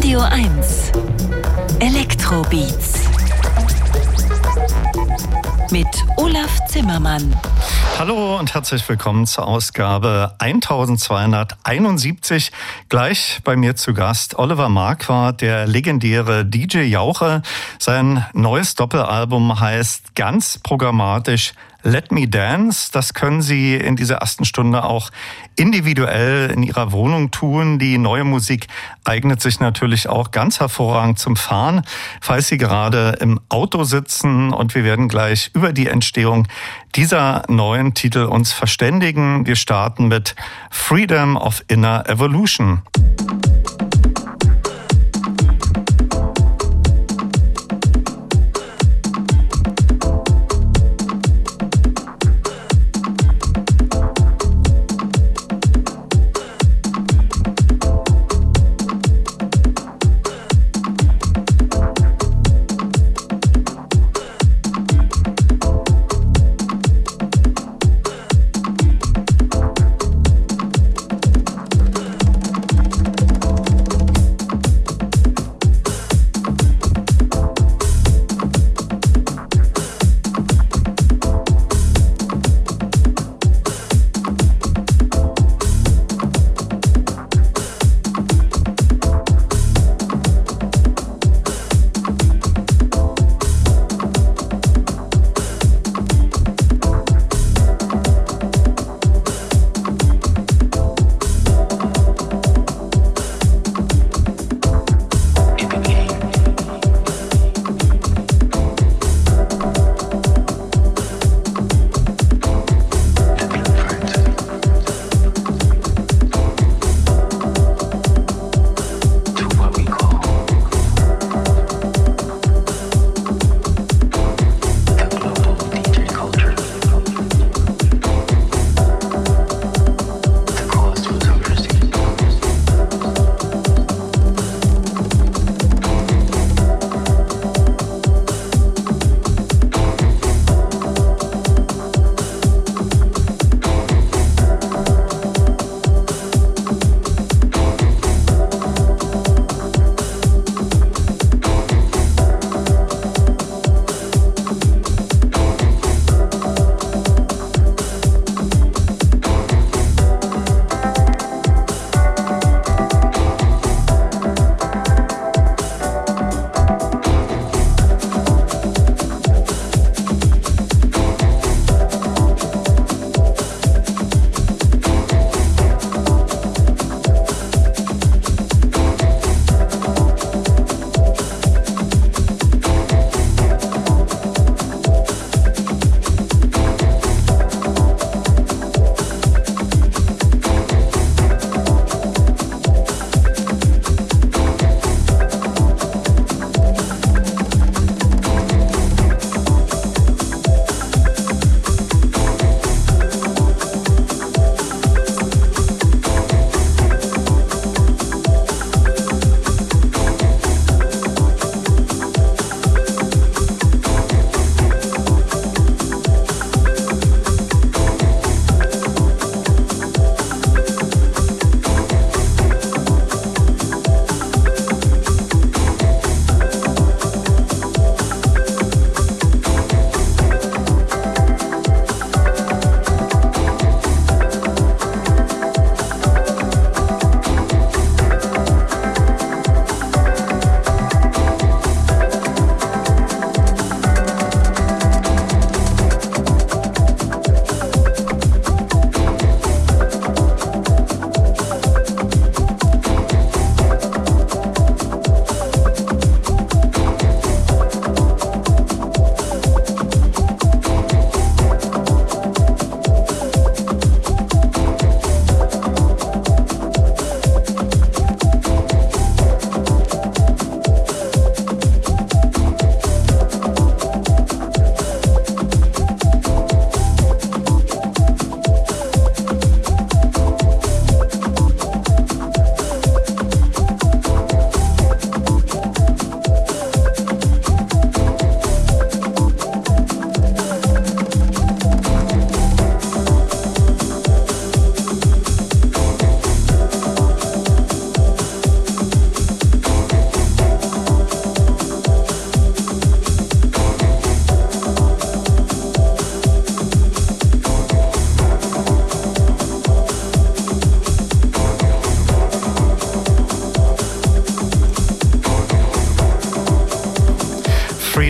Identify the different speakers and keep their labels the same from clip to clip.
Speaker 1: Radio 1 Elektrobeats mit Olaf Zimmermann.
Speaker 2: Hallo und herzlich willkommen zur Ausgabe 1271. Gleich bei mir zu Gast Oliver Marquardt, der legendäre DJ Jauche. Sein neues Doppelalbum heißt ganz programmatisch Let Me Dance. Das können Sie in dieser ersten Stunde auch individuell in Ihrer Wohnung tun. Die neue Musik eignet sich natürlich auch ganz hervorragend zum Fahren, falls Sie gerade im Auto sitzen. Und wir werden gleich über die Entstehung dieser neuen Titel uns verständigen. Wir starten mit Freedom of Inner Evolution.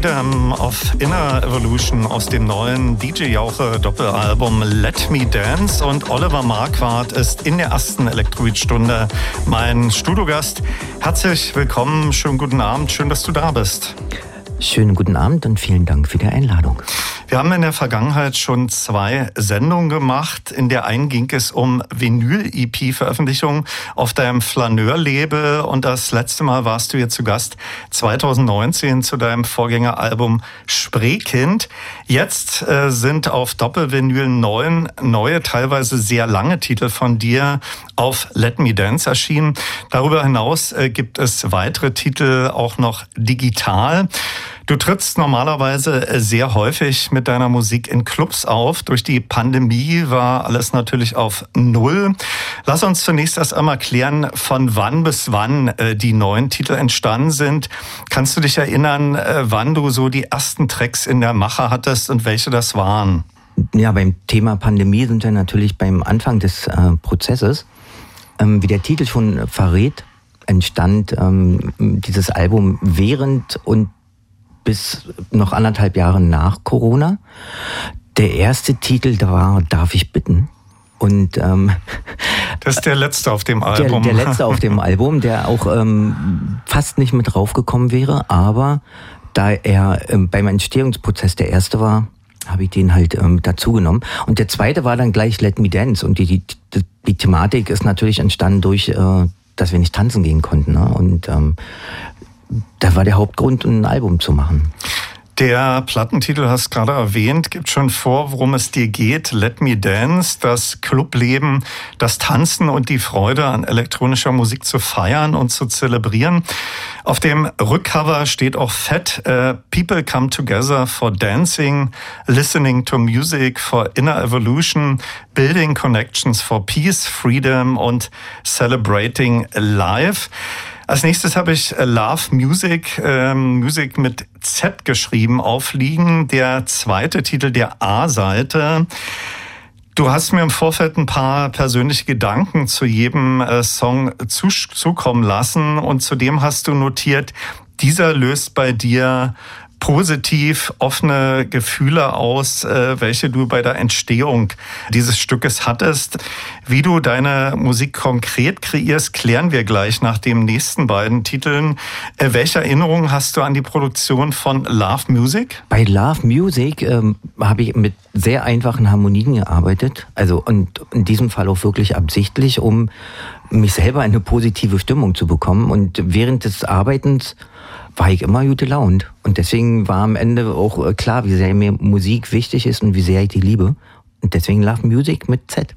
Speaker 2: Freedom of Inner Evolution aus dem neuen DJ Jauche Doppelalbum Let Me Dance und Oliver Marquardt ist in der ersten Elektroid-Stunde mein Studiogast. Herzlich willkommen, schönen guten Abend, schön, dass du da bist.
Speaker 3: Schönen guten Abend und vielen Dank für die Einladung.
Speaker 2: Wir haben in der Vergangenheit schon zwei Sendungen gemacht. In der einen ging es um Vinyl-EP-Veröffentlichungen auf deinem Flaneur-Label und das letzte Mal warst du hier zu Gast 2019 zu deinem Vorgängeralbum Spreekind. Jetzt äh, sind auf Doppelvinyl neun neue, teilweise sehr lange Titel von dir auf Let Me Dance erschienen. Darüber hinaus äh, gibt es weitere Titel auch noch digital. Du trittst normalerweise äh, sehr häufig mit deiner Musik in Clubs auf. Durch die Pandemie war alles natürlich auf Null. Lass uns zunächst erst einmal klären, von wann bis wann äh, die neuen Titel entstanden sind. Kannst du dich erinnern, äh, wann du so die ersten Tracks in der Mache hattest und welche das waren?
Speaker 3: Ja, beim Thema Pandemie sind wir natürlich beim Anfang des Prozesses. Ähm, wie der Titel schon verrät, entstand ähm, dieses Album während und bis noch anderthalb Jahre nach Corona. Der erste Titel da war Darf ich bitten? Und ähm,
Speaker 2: das ist der letzte auf dem Album.
Speaker 3: Der, der letzte auf dem Album, der auch ähm, fast nicht mit draufgekommen wäre, aber da er ähm, beim Entstehungsprozess der erste war, habe ich den halt ähm, dazu genommen. Und der zweite war dann gleich Let Me Dance. Und die, die, die Thematik ist natürlich entstanden durch, äh, dass wir nicht tanzen gehen konnten. Ne? Und ähm, da war der Hauptgrund, ein Album zu machen.
Speaker 2: Der Plattentitel hast gerade erwähnt, gibt schon vor, worum es dir geht. Let Me Dance, das Clubleben, das Tanzen und die Freude an elektronischer Musik zu feiern und zu zelebrieren. Auf dem Rückcover steht auch fett, uh, People come together for dancing, listening to music, for inner evolution, building connections for peace, freedom und celebrating life. Als nächstes habe ich äh, Love Music, ähm, Music mit Z geschrieben, aufliegen. Der zweite Titel der A-Seite. Du hast mir im Vorfeld ein paar persönliche Gedanken zu jedem äh, Song zukommen lassen und zudem hast du notiert, dieser löst bei dir positiv offene Gefühle aus, äh, welche du bei der Entstehung dieses Stückes hattest. Wie du deine Musik konkret kreierst, klären wir gleich nach den nächsten beiden Titeln. Äh, welche Erinnerungen hast du an die Produktion von Love Music?
Speaker 3: Bei Love Music ähm, habe ich mit sehr einfachen Harmonien gearbeitet. Also und in diesem Fall auch wirklich absichtlich, um mich selber in eine positive Stimmung zu bekommen. Und während des Arbeitens war ich immer gute Launt. Und deswegen war am Ende auch äh, klar, wie sehr mir Musik wichtig ist und wie sehr ich die liebe. Und deswegen Love Music mit Z.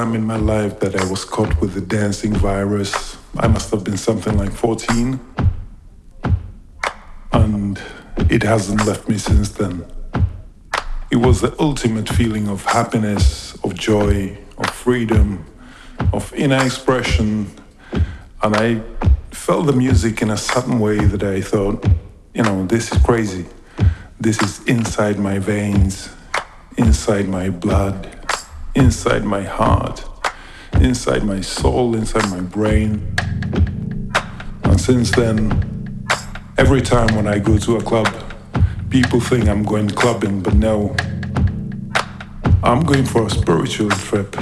Speaker 4: time in my life that I was caught with the dancing virus, I must have been something like 14. And it hasn't left me since then. It was the ultimate feeling of happiness, of joy, of freedom, of inner expression. And I felt the music in a sudden way that I thought, you know, this is crazy. This is inside my veins, inside my blood, inside my heart, inside my soul, inside my brain. And since then, every time when I go to a club, people think I'm going clubbing, but no. I'm going for a spiritual trip.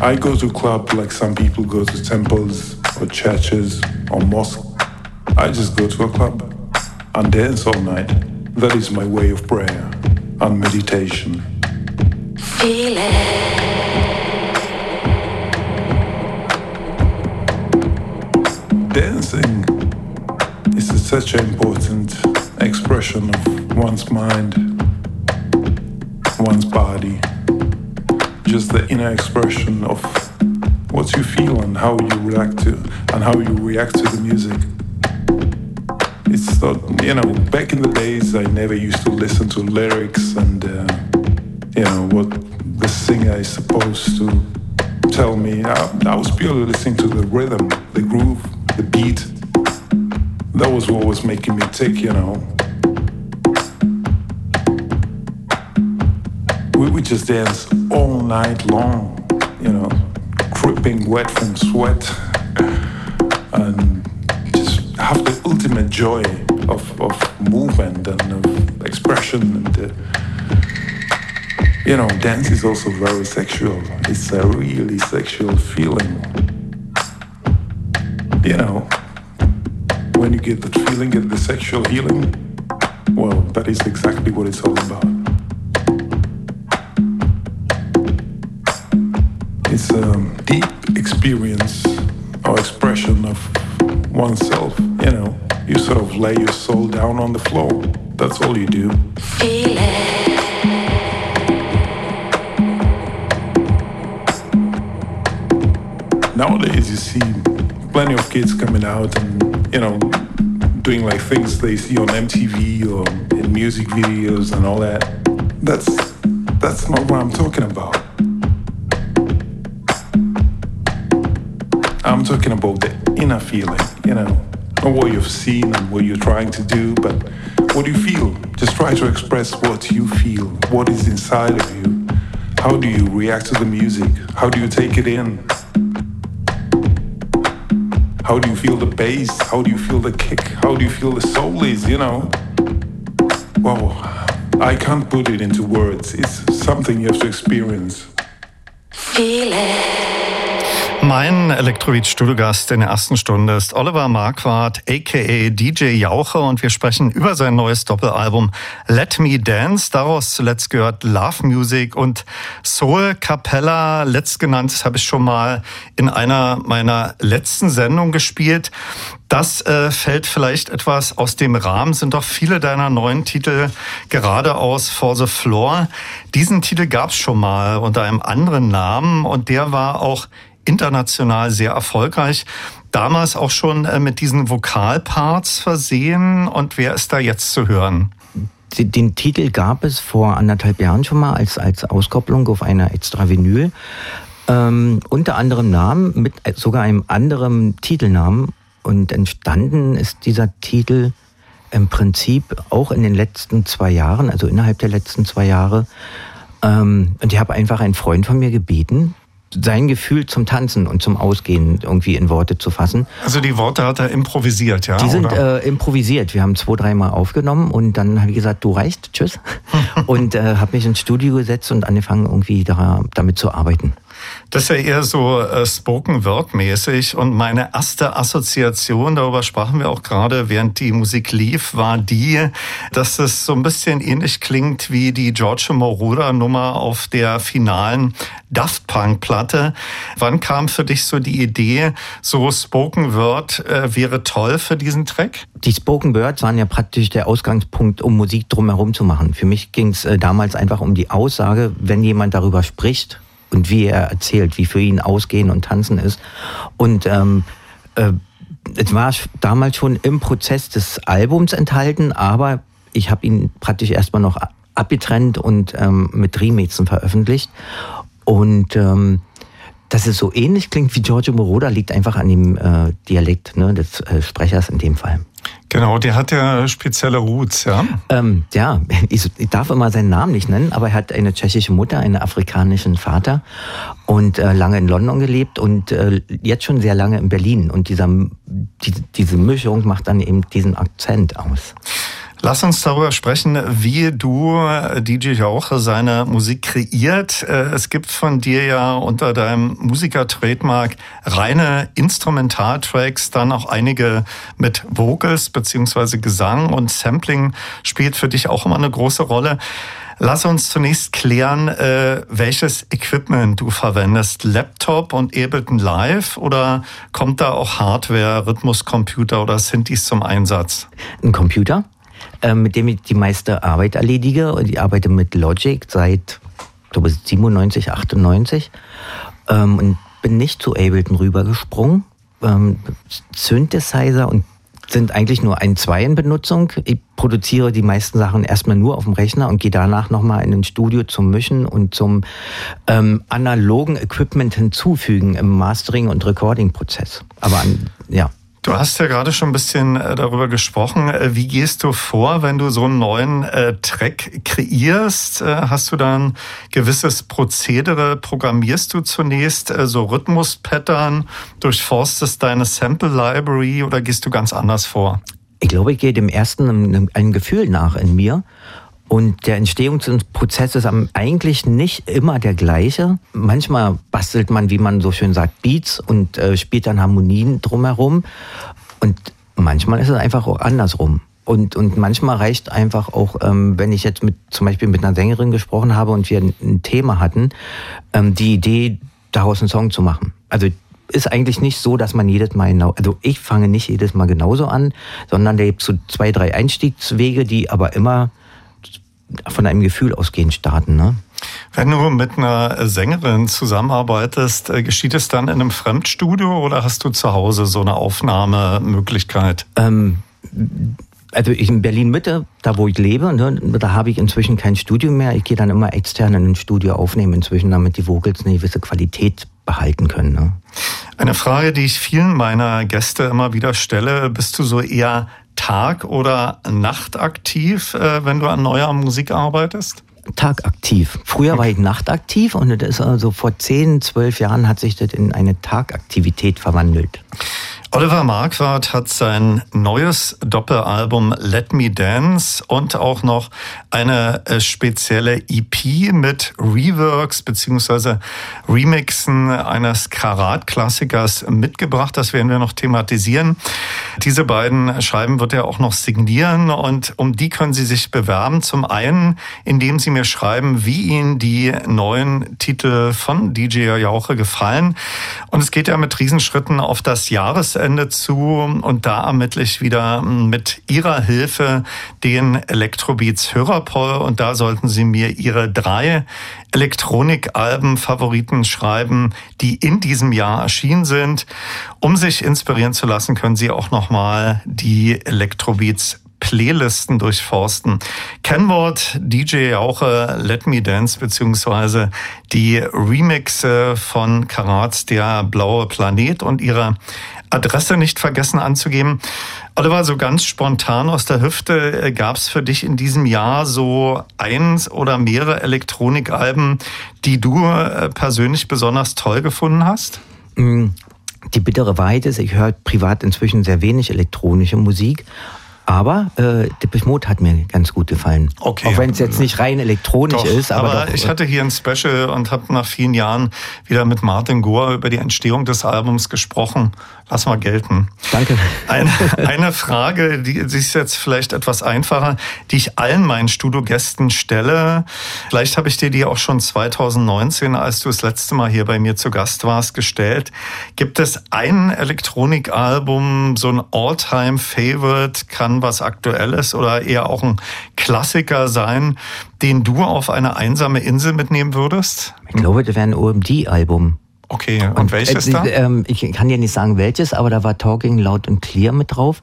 Speaker 4: I go to club like some people go to temples or churches or mosques. I just go to a club and dance all night. That is my way of prayer and meditation.
Speaker 1: Feel it.
Speaker 4: Dancing is such an important expression of one's mind, one's body, just the inner expression of what you feel and how you react to and how you react to the music. It's not, you know, back in the days I never used to listen to lyrics and, uh, you know, what the singer is supposed to tell me. I, I was purely listening to the rhythm, the groove, the beat. That was what was making me tick, you know. We would just dance all night long, you know, dripping wet from sweat and just have the ultimate joy of, of movement and of expression and uh, you know dance is also very sexual it's a really sexual feeling you know when you get that feeling get the sexual healing well that is exactly what it's all about. It's a deep experience or expression of oneself you know. You sort of lay your soul down on the floor. That's all you do.
Speaker 1: Feel it.
Speaker 4: nowadays you see plenty of kids coming out and you know doing like things they see on MTV or in music videos and all that. That's that's not what I'm talking about. I'm talking about the inner feeling you know not what you've seen and what you're trying to do but what do you feel? Just try to express what you feel. What is inside of you? How do you react to the music? How do you take it in how do you feel the bass? How do you feel the kick? How do you feel the soul is, you know? Wow, I can't put it into words. It's something you have to experience.
Speaker 1: Feel it.
Speaker 2: Mein Elektrobeat-Studiogast in der ersten Stunde ist Oliver Marquardt, a.k.a. DJ Jauche und wir sprechen über sein neues Doppelalbum Let Me Dance. Daraus zuletzt gehört Love Music und Soul Capella. Letztgenanntes habe ich schon mal in einer meiner letzten Sendungen gespielt. Das äh, fällt vielleicht etwas aus dem Rahmen, sind doch viele deiner neuen Titel geradeaus For the Floor. Diesen Titel gab es schon mal unter einem anderen Namen und der war auch international sehr erfolgreich. Damals auch schon äh, mit diesen Vokalparts versehen. Und wer ist da jetzt zu hören?
Speaker 3: Den Titel gab es vor anderthalb Jahren schon mal als, als Auskopplung auf einer extra Vinyl. Ähm, unter anderem Namen, mit sogar einem anderen Titelnamen. Und entstanden ist dieser Titel im Prinzip auch in den letzten zwei Jahren, also innerhalb der letzten zwei Jahre. Ähm, und ich habe einfach einen Freund von mir gebeten, sein Gefühl zum Tanzen und zum Ausgehen irgendwie in Worte zu fassen.
Speaker 2: Also die Worte hat er improvisiert, ja?
Speaker 3: Die sind äh, improvisiert. Wir haben zwei, dreimal aufgenommen und dann habe ich gesagt, du reicht, tschüss. und äh, habe mich ins Studio gesetzt und angefangen irgendwie da, damit zu arbeiten.
Speaker 2: Das ist ja eher so äh, Spoken Word mäßig und meine erste Assoziation, darüber sprachen wir auch gerade, während die Musik lief, war die, dass es so ein bisschen ähnlich klingt wie die Giorgio Moroder Nummer auf der finalen Daft Punk Platte. Wann kam für dich so die Idee, so Spoken Word äh, wäre toll für diesen Track?
Speaker 3: Die Spoken Words waren ja praktisch der Ausgangspunkt, um Musik drumherum zu machen. Für mich ging es äh, damals einfach um die Aussage, wenn jemand darüber spricht und wie er erzählt, wie für ihn Ausgehen und Tanzen ist. Und ähm, äh, es war damals schon im Prozess des Albums enthalten, aber ich habe ihn praktisch erstmal noch abgetrennt und ähm, mit Remixen veröffentlicht. Und ähm, dass es so ähnlich klingt wie Giorgio Moroder, liegt einfach an dem äh, Dialekt ne, des äh, Sprechers in dem Fall.
Speaker 2: Genau, der hat ja spezielle Roots, ja?
Speaker 3: Ähm, ja, ich, ich, darf immer seinen Namen nicht nennen, aber er hat eine tschechische Mutter, einen afrikanischen Vater und äh, lange in London gelebt und äh, jetzt schon sehr lange in Berlin. Und dieser, die, diese Mischung macht dann eben diesen Akzent aus.
Speaker 2: Lass uns darüber sprechen, wie du, DJ Jauche, seine Musik kreiert. Äh, es gibt von dir ja unter deinem Musiker-Trademark reine Instrumentaltracks, dann auch einige mit Vocals beziehungsweise Gesang und Sampling spielt für dich auch immer eine große Rolle. Lass uns zunächst klären, äh, welches Equipment du verwendest. Laptop und Ableton Live oder kommt da auch Hardware, Rhythmuscomputer oder Synthes zum Einsatz?
Speaker 3: Ein Computer äh, mit dem ich die meiste Arbeit erledige. Und ich arbeite mit Logic seit, glaube 97, 98. Ähm, und bin nicht zu Ableton rübergesprungen. Ähm, Synthesizer und sind eigentlich nur ein, zwei in Benutzung. Ich produziere die meisten Sachen erstmal nur auf dem Rechner und gehe danach nochmal in ein Studio zum Mischen und zum ähm, analogen Equipment hinzufügen im Mastering- und Recording-Prozess. Aber an, ja.
Speaker 2: Du hast ja gerade schon ein bisschen äh, darüber gesprochen. Äh, wie gehst du vor, wenn du so einen neuen äh, Track kreierst? Hast du dann gewisses Prozedere? Programmierst du zunächst so Rhythmus-Pattern? Durchforstest deine Sample-Library oder gehst du ganz anders vor?
Speaker 3: Ich glaube, ich gehe dem ersten ein Gefühl nach in mir und der Entstehungsprozess ist eigentlich nicht immer der gleiche. Manchmal bastelt man, wie man so schön sagt, Beats und äh, spielt dann Harmonien drumherum. Und manchmal ist es einfach auch andersrum. Und, und manchmal reicht einfach auch, ähm, wenn ich jetzt mit zum Beispiel mit einer Sängerin gesprochen habe und wir ein, ein Thema hatten, ähm, die Idee, daraus einen Song zu machen. Also ist eigentlich nicht so, dass man jedes Mal genau, also ich fange nicht jedes Mal genauso an, sondern da gibt es so zwei, drei Einstiegswege, die aber immer von einem Gefühl ausgehend starten. Ne?
Speaker 2: Wenn du mit einer Sängerin zusammenarbeitest, äh, geschieht es dann in einem Fremdstudio oder hast du zu Hause so eine Aufnahmemöglichkeit?
Speaker 3: Ähm, also ich in Berlin Mitte, da wo ich lebe, ne, da habe ich inzwischen kein Studio mehr. Ich gehe dann immer extern in ein Studio aufnehmen inzwischen, damit die Vocals eine gewisse Qualität behalten können. Ne?
Speaker 2: Eine Frage, die ich vielen meiner Gäste immer wieder stelle, bist du so eher Tag- oder Nachtaktiv, äh, wenn du an neuer Musik arbeitest?
Speaker 3: Tagaktiv. Früher war ich nachtaktiv und das ist also vor 10, 12 Jahren hat sich das in eine Tagaktivität verwandelt.
Speaker 2: Oliver Marquardt hat sein neues Doppelalbum Let Me Dance und auch noch eine äh, spezielle EP mit Reworks bzw. Remixen eines Karat-Klassikers mitgebracht. Das werden wir noch thematisieren. Diese beiden Scheiben wird er auch noch signieren und um die können Sie sich bewerben. Zum einen, indem Sie mir schreiben, wie Ihnen die neuen Titel von DJ Jauche gefallen. Und es geht ja mit Riesenschritten auf das Jahresende Ende zu und da ermittle ich wieder mit Ihrer Hilfe den Electrobeats Hörerpoll und da sollten Sie mir Ihre drei Elektronikalben Favoriten schreiben, die in diesem Jahr erschienen sind. Um sich inspirieren zu lassen, können Sie auch nochmal die Electrobeats Playlisten durchforsten. Kennwort DJ Jauche Let Me Dance beziehungsweise die Remixe von Karats Der blaue Planet und ihre Adresse nicht vergessen anzugeben. Oliver, so ganz spontan aus der Hüfte, äh, gab es für dich in diesem Jahr so eins oder mehrere Elektronikalben, die du äh, persönlich besonders toll gefunden hast?
Speaker 3: Mm, die bittere Wahrheit ist, ich höre privat inzwischen sehr wenig elektronische Musik, aber äh, Depeche Mode hat mir ganz gut gefallen. Okay. Auch wenn es jetzt nicht rein elektronisch doch, ist. Aber,
Speaker 2: aber doch, ich hatte hier ein Special und habe nach vielen Jahren wieder mit Martin Gore über die Entstehung des Albums gesprochen. Lass mal gelten.
Speaker 3: Danke.
Speaker 2: Eine, eine Frage, die, ist jetzt vielleicht etwas einfacher, die ich allen meinen Studiogästen stelle. Vielleicht habe ich dir die auch schon 2019, als du das letzte Mal hier bei mir zu Gast warst, gestellt. Gibt es ein Elektronikalbum, so ein All-Time-Favorite, kann was Aktuelles oder eher auch ein Klassiker sein, den du auf eine einsame Insel mitnehmen würdest?
Speaker 3: Ich glaube, das wäre ein OMD-Album.
Speaker 2: Okay, und, und welches
Speaker 3: äh,
Speaker 2: da?
Speaker 3: Ähm, ich kann dir nicht sagen welches, aber da war Talking Loud und Clear mit drauf.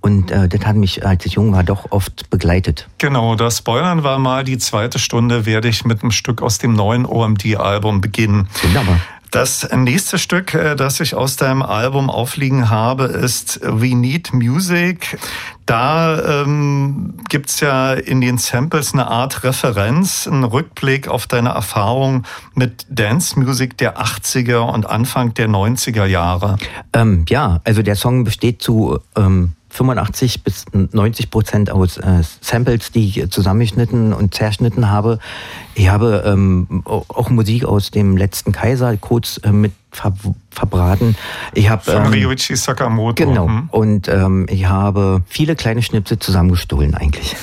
Speaker 3: Und äh, das hat mich, als ich jung war, doch oft begleitet.
Speaker 2: Genau, das Spoilern war mal die zweite Stunde, werde ich mit einem Stück aus dem neuen OMD-Album beginnen.
Speaker 3: Wunderbar.
Speaker 2: Das nächste Stück, äh, das ich aus deinem Album aufliegen habe, ist We Need Music. Da ähm, gibt's ja in den Samples eine Art Referenz, einen Rückblick auf deine Erfahrung mit Dance Music der 80er und Anfang der 90er Jahre.
Speaker 3: Ähm, ja, also der Song besteht zu ähm, 85 bis 90 Prozent aus äh, Samples, die ich zusammengeschnitten und zerschnitten habe. Ich habe ähm, auch Musik aus dem letzten Kaiser kurz äh, mit ver verbraten. Ich habe
Speaker 2: von ähm, Ryuichi Sakamoto.
Speaker 3: Genau. Hm. Und ähm, ich habe viele kleine Schnipsel zusammengestohlen eigentlich.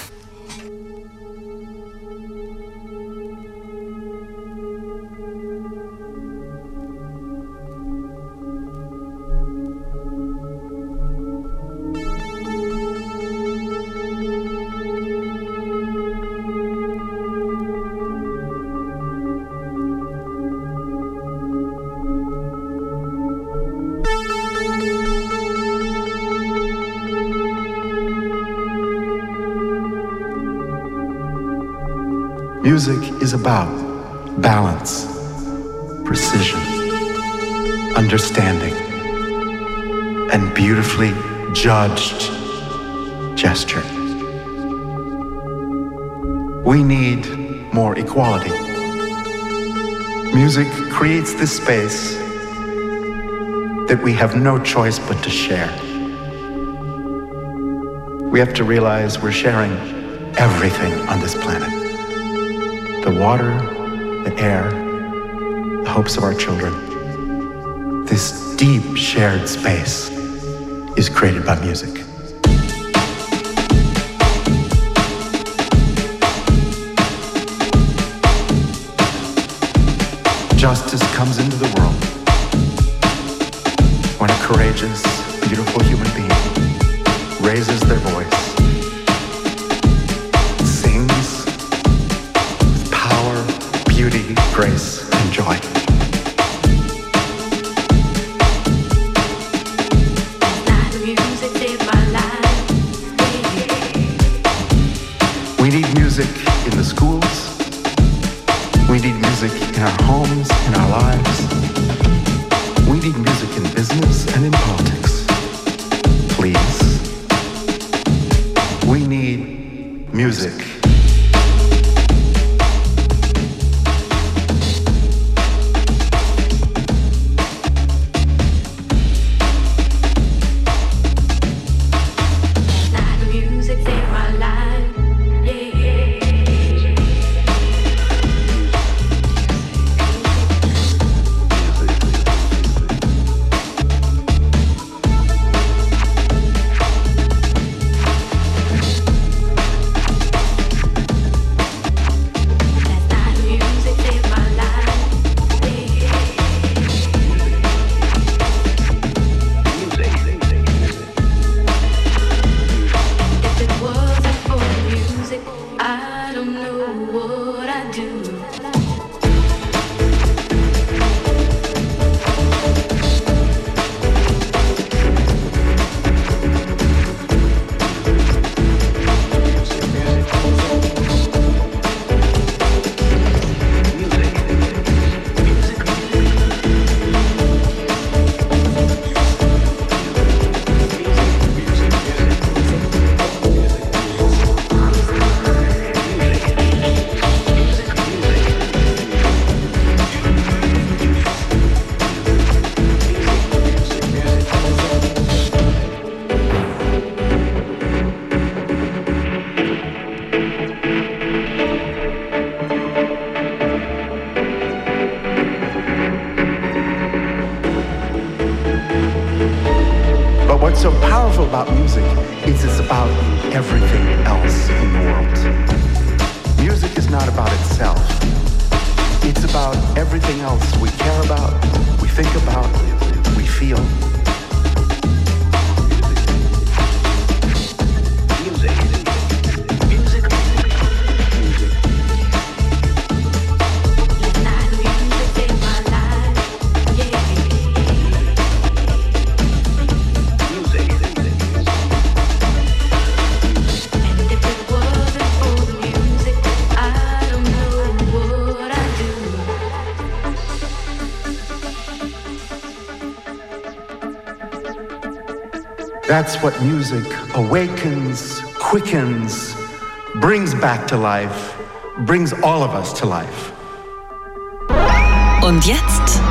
Speaker 5: Music is about balance, precision, understanding, and beautifully judged gesture. We need more equality. Music creates this space that we have no choice but to share. We have to realize we're sharing everything on this planet water, the air, the hopes of our children. This deep shared space is created by music. Justice comes into the world when a courageous, beautiful human being raises their voice in the schools. We need music in our homes, in our lives. About music, it's, it's about everything else in the world. Music is not about itself. It's about everything else we care about, we think about, we feel. That's what music awakens, quickens, brings back to life, brings all of us to life.
Speaker 6: Und jetzt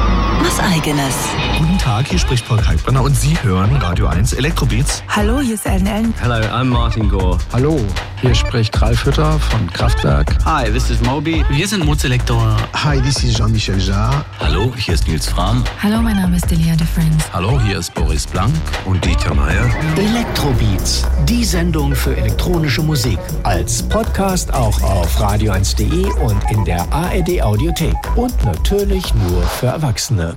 Speaker 6: was eigenes.
Speaker 7: Guten Tag, hier spricht Paul Kalkbrenner und Sie hören Radio 1 Elektrobeats.
Speaker 8: Hallo, hier ist Ellen Ellen.
Speaker 9: Hello, I'm Martin Gore.
Speaker 10: Hallo, hier spricht Ralf Hütter von Kraftwerk.
Speaker 9: Hi, this is Moby.
Speaker 11: Wir sind Mozelektor.
Speaker 12: Hi, this is Jean-Michel Jarre.
Speaker 13: Hallo, hier ist Nils Fram.
Speaker 14: Hallo, mein Name ist Delia de Friends.
Speaker 15: Hallo, hier ist Boris Blank
Speaker 16: und Dieter Meier.
Speaker 17: Elektrobeats, die Sendung für elektronische Musik. Als Podcast auch auf radio1.de und in der ARD Audiothek. Und natürlich nur für Erwachsene.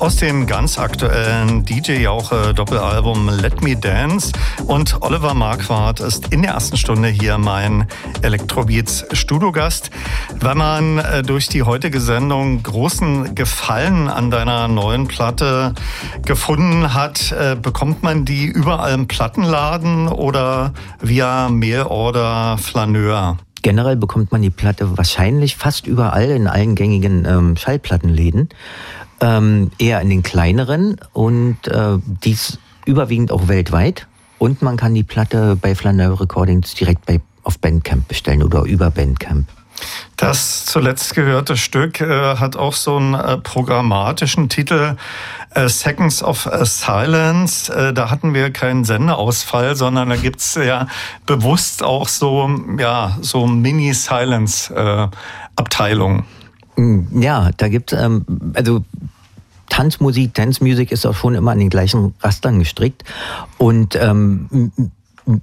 Speaker 2: Aus dem ganz aktuellen DJ Jauche Doppelalbum Let Me Dance. Und Oliver Marquardt ist in der ersten Stunde hier mein Electrobeats Studiogast. Wenn man äh, durch die heutige Sendung großen Gefallen an deiner neuen Platte gefunden hat, äh, bekommt man die überall im Plattenladen oder via Mailorder Flaneur?
Speaker 3: Generell bekommt man die Platte wahrscheinlich fast überall in allen gängigen ähm, Schallplattenläden. Ähm, eher in den kleineren und äh, dies überwiegend auch weltweit. Und man kann die Platte bei Flaneur Recordings direkt bei, auf Bandcamp bestellen oder über Bandcamp.
Speaker 2: Das zuletzt gehörte Stück äh, hat auch so einen äh, programmatischen Titel äh, Seconds of Silence. Äh, da hatten wir keinen Sendeausfall, sondern da gibt's ja bewusst auch so, ja, so Mini-Silence-Abteilungen.
Speaker 3: Mm, ja, da gibt's ähm, also Tanzmusik, Dance Music ist auch schon immer an den gleichen Rastern gestrickt. Und ähm,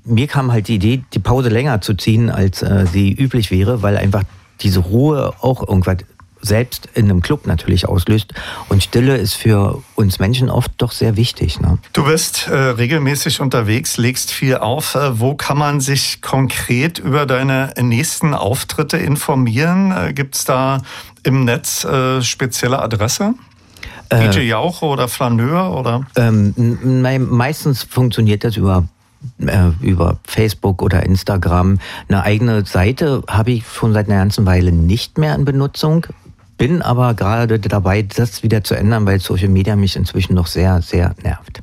Speaker 3: mir kam halt die Idee, die Pause länger zu ziehen, als äh, sie üblich wäre, weil einfach diese Ruhe auch irgendwas selbst in einem Club natürlich auslöst. Und Stille ist für uns Menschen oft doch sehr wichtig. Ne?
Speaker 2: Du bist äh, regelmäßig unterwegs, legst viel auf. Äh, wo kann man sich konkret über deine nächsten Auftritte informieren? Äh, Gibt es da im Netz äh, spezielle Adresse? Äh, DJ Jauche oder Flaneur oder?
Speaker 3: Ähm, meistens funktioniert das über äh, über Facebook oder Instagram. Eine eigene Seite habe ich schon seit einer ganzen Weile nicht mehr in Benutzung. Bin aber gerade dabei, das wieder zu ändern, weil Social Media mich inzwischen noch sehr, sehr nervt.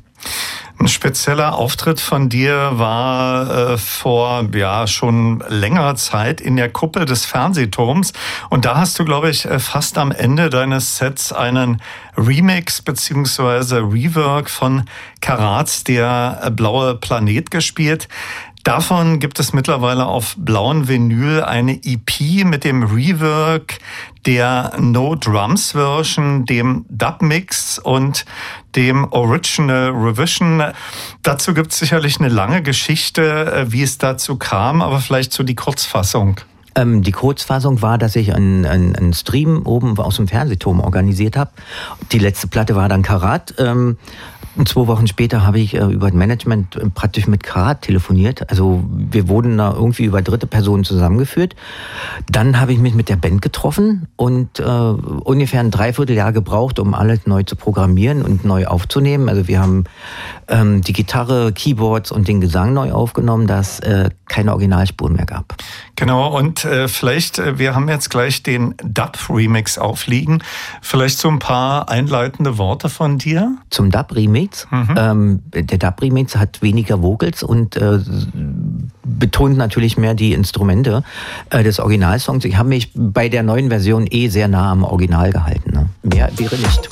Speaker 2: Ein spezieller Auftritt von dir war äh, vor ja schon längerer Zeit in der Kuppel des Fernsehturms und da hast du, glaube ich, äh, fast am Ende deines Sets einen Remix beziehungsweise Rework von Karats Der äh, blaue Planet gespielt. Davon gibt es mittlerweile auf blauen Vinyl eine EP mit dem Rework der No Drums Version, dem Dub Mix und dem Original Revision. Dazu gibt es sicherlich eine lange Geschichte, äh, wie es dazu kam, aber vielleicht so die Kurzfassung.
Speaker 3: Ähm, die Kurzfassung war, dass ich einen, einen, einen Stream oben aus dem Fernsehturm organisiert habe. Die letzte Platte war dann Karat. Ähm, und zwei Wochen später habe ich äh, über das Management äh, praktisch mit Karat telefoniert. Also wir wurden da irgendwie über dritte Personen zusammengeführt. Dann habe ich mich mit der Band getroffen und äh, ungefähr ein Dreivierteljahr gebraucht, um alles neu zu programmieren und neu aufzunehmen. Also wir haben ähm, die Gitarre, Keyboards und den Gesang neu aufgenommen, da es äh, keine Originalspuren mehr gab.
Speaker 2: Genau, und äh, vielleicht, äh, wir haben jetzt gleich den Dub-Remix aufliegen. Vielleicht so ein paar einleitende Worte von dir?
Speaker 3: Zum Dub-Remix? Mhm. Ähm, der Dub-Remix hat weniger Vocals und äh, betont natürlich mehr die Instrumente äh, des Originalsongs. Ich habe mich bei der neuen Version eh sehr nah am Original gehalten. Ne? Mehr wäre nicht.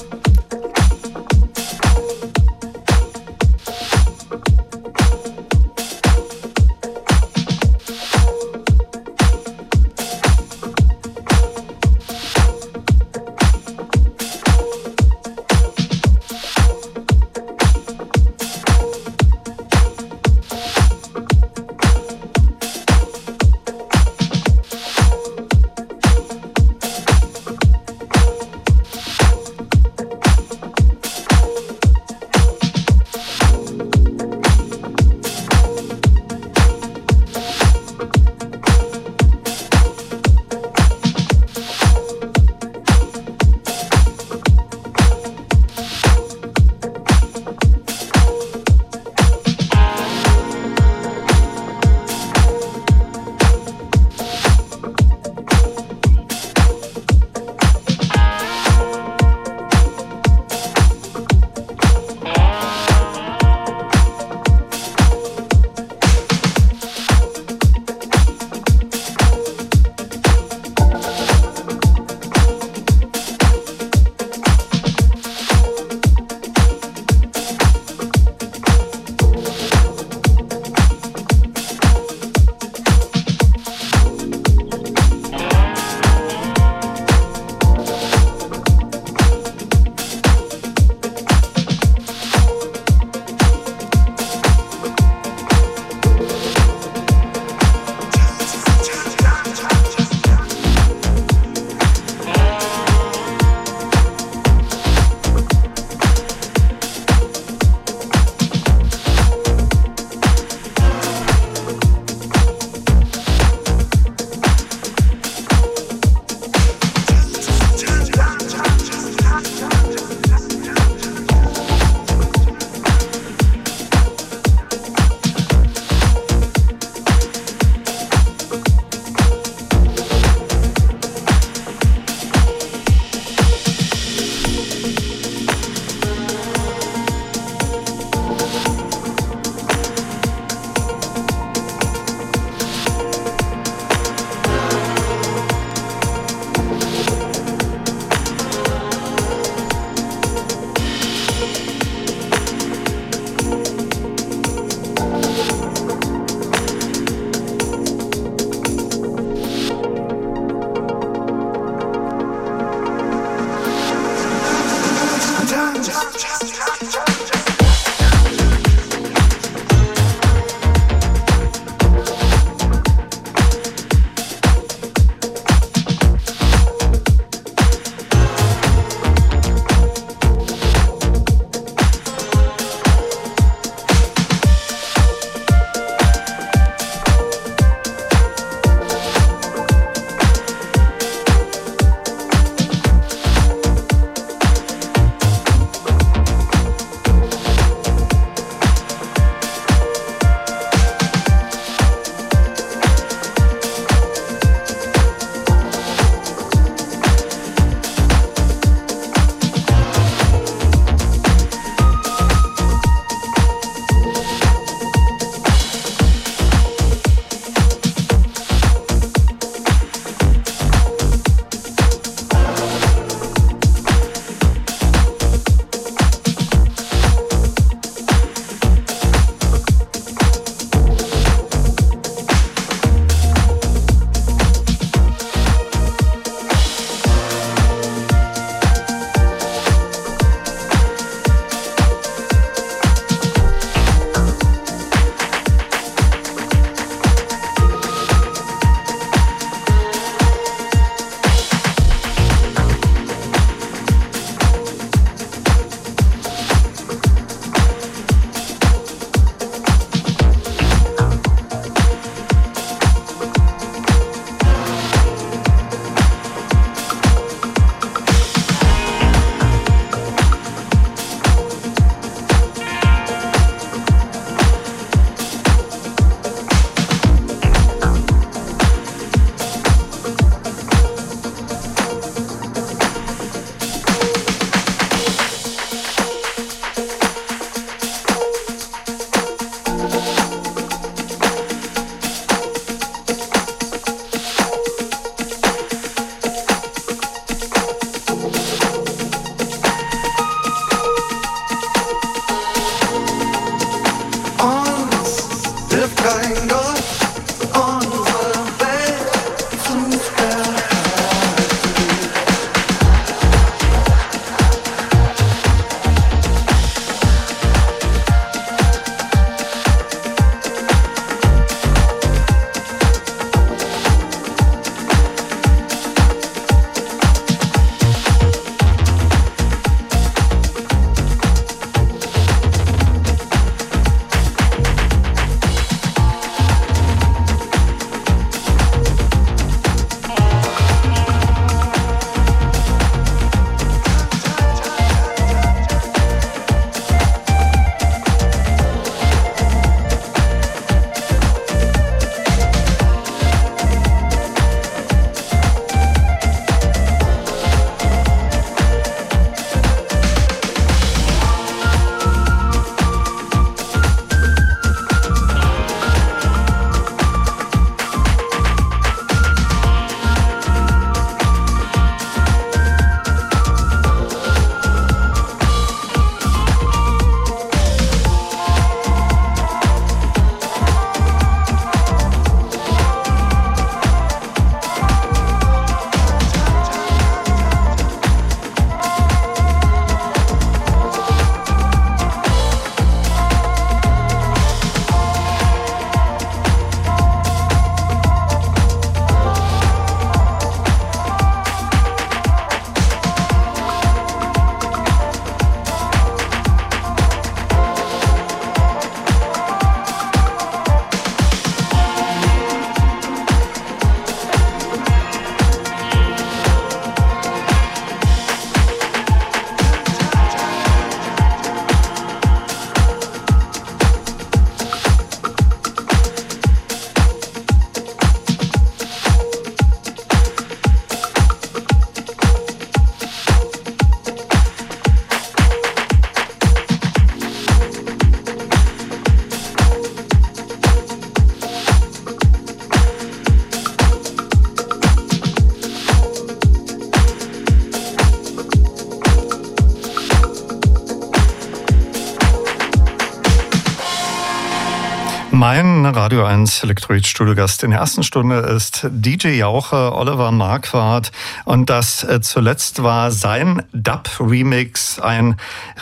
Speaker 2: Radio 1 Elektroid Studiogast in der ersten Stunde ist DJ Jauche, Oliver Marquardt. Und das äh, zuletzt war sein Dub-Remix, ein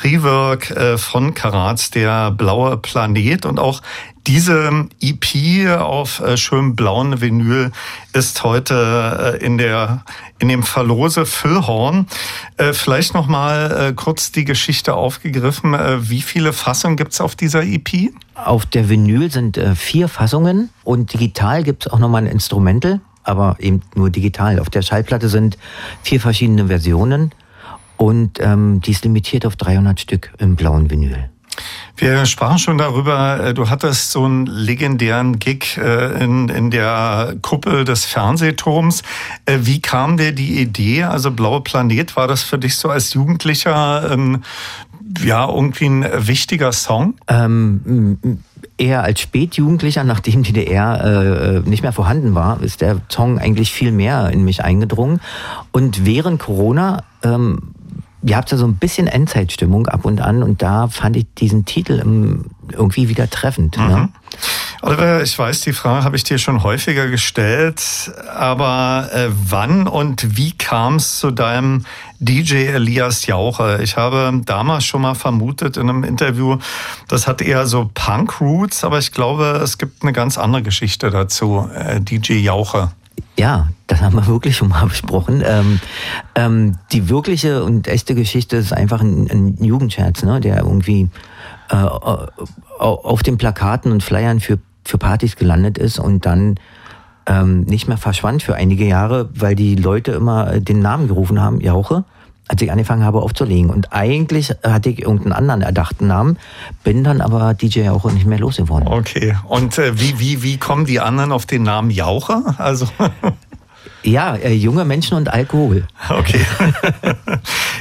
Speaker 2: Rework äh, von Karat, der blaue Planet. Und auch diese EP auf äh, schönem blauen Vinyl ist heute äh, in der in dem Verlose Füllhorn. Äh, vielleicht noch mal kurz die Geschichte aufgegriffen. Wie viele Fassungen gibt's auf dieser EP?
Speaker 3: Auf der Vinyl sind vier Fassungen und digital gibt's auch noch mal ein Instrumental, aber eben nur digital. Auf der Schallplatte sind vier verschiedene Versionen und ähm, die ist limitiert auf 300 Stück im blauen Vinyl.
Speaker 2: Wir sprachen schon darüber, äh, du hattest so einen legendären Gig äh, in, in der Kuppel des Fernsehturms. Äh, wie kam dir die Idee? Also Blaue Planet, war das für dich so als Jugendlicher ähm, ja irgendwie ein wichtiger Song?
Speaker 3: Ähm, eher als Spätjugendlicher, nachdem die DDR äh, nicht mehr vorhanden war, ist der Song eigentlich viel mehr in mich eingedrungen. Und während Corona ähm, ihr habt ja so ein bisschen Endzeitstimmung ab und an und da fand ich diesen Titel irgendwie wieder treffend.
Speaker 2: Mhm. Ne? Oliver, ich weiß, die Frage habe ich dir schon häufiger gestellt, aber äh, wann und wie kam es zu deinem DJ Elias Jauche? Ich habe damals schon mal vermutet in einem Interview, das hat eher so Punk-Roots, aber ich glaube, es gibt eine ganz andere Geschichte dazu, äh, DJ Jauche.
Speaker 3: Ja, das haben wir wirklich schon mal besprochen. Ähm, ähm, die wirkliche und echte Geschichte ist einfach ein, ein Jugendscherz, ne, der irgendwie äh, auf den Plakaten und Flyern für, für Partys gelandet ist und dann ähm, nicht mehr verschwand für einige Jahre, weil die Leute immer den Namen gerufen haben, Jauche als ich angefangen habe aufzulegen. Und eigentlich hatte ich irgendeinen anderen erdachten Namen, bin dann aber DJ Jauche nicht mehr losgeworden.
Speaker 2: Okay. Und äh, wie, wie, wie kommen die anderen auf den Namen Jauche? Also.
Speaker 3: Ja, äh, junge Menschen und Alkohol.
Speaker 2: Okay.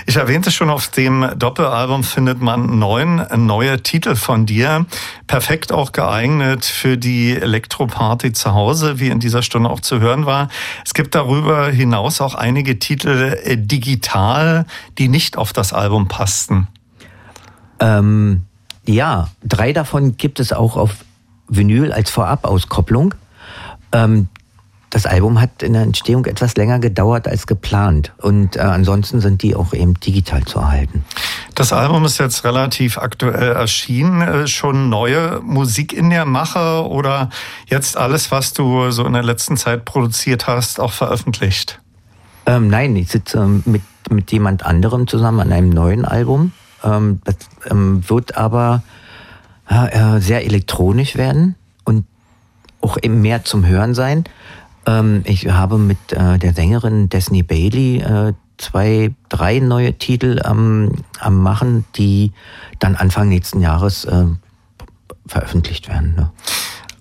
Speaker 2: Ich erwähnte schon, auf dem Doppelalbum findet man neun neue Titel von dir. Perfekt auch geeignet für die Elektroparty zu Hause, wie in dieser Stunde auch zu hören war. Es gibt darüber hinaus auch einige Titel äh, digital, die nicht auf das Album passten.
Speaker 3: Ähm, ja, drei davon gibt es auch auf Vinyl als Vorabauskopplung. Ähm, das Album hat in der Entstehung etwas länger gedauert als geplant und äh, ansonsten sind die auch eben digital zu erhalten.
Speaker 2: Das Album ist jetzt relativ aktuell erschienen. Äh, schon neue Musik in der Mache oder jetzt alles, was du so in der letzten Zeit produziert hast, auch veröffentlicht?
Speaker 3: Ähm, nein, ich sitze ähm, mit, mit jemand anderem zusammen an einem neuen Album. Ähm, das ähm, wird aber äh, sehr elektronisch werden und auch eben mehr zum Hören sein. Ähm, ich habe mit äh, der Sängerin Destiny Bailey äh, zwei, drei neue Titel am, am Machen, die dann Anfang nächsten Jahres äh, veröffentlicht werden. Ne?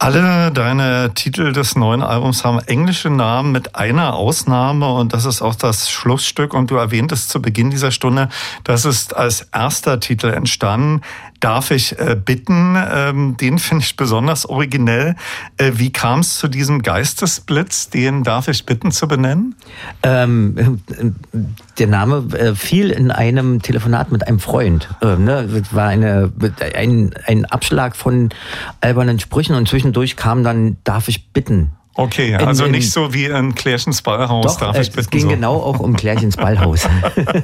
Speaker 2: Alle deine Titel des neuen Albums haben englische Namen mit einer Ausnahme und das ist auch das Schlussstück und du erwähntest zu Beginn dieser Stunde, das ist als erster Titel entstanden. Darf ich äh, bitten, ähm, den finde ich besonders originell. Äh, wie kam es zu diesem Geistesblitz, den darf ich bitten zu benennen?
Speaker 3: Ähm, der Name äh, fiel in einem Telefonat mit einem Freund. Äh, ne? war eine, ein, ein Abschlag von albernen Sprüchen und zwischendurch kam dann, darf ich bitten.
Speaker 2: Okay, also in, in, nicht so wie in Klärchens Ballhaus,
Speaker 3: doch, darf ich bitten. Es ging so. genau auch um Klärchens Ballhaus.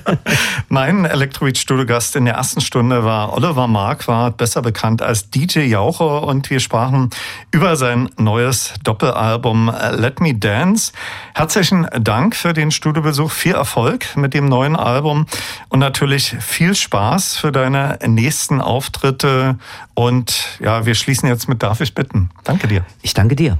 Speaker 2: mein Elektroid-Studiogast in der ersten Stunde war Oliver Marquardt, besser bekannt als DJ Jauche und wir sprachen über sein neues Doppelalbum Let Me Dance. Herzlichen Dank für den Studiobesuch, viel Erfolg mit dem neuen Album und natürlich viel Spaß für deine nächsten Auftritte und ja, wir schließen jetzt mit Darf ich bitten. Danke dir.
Speaker 3: Ich danke dir.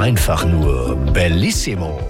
Speaker 17: Einfach nur bellissimo.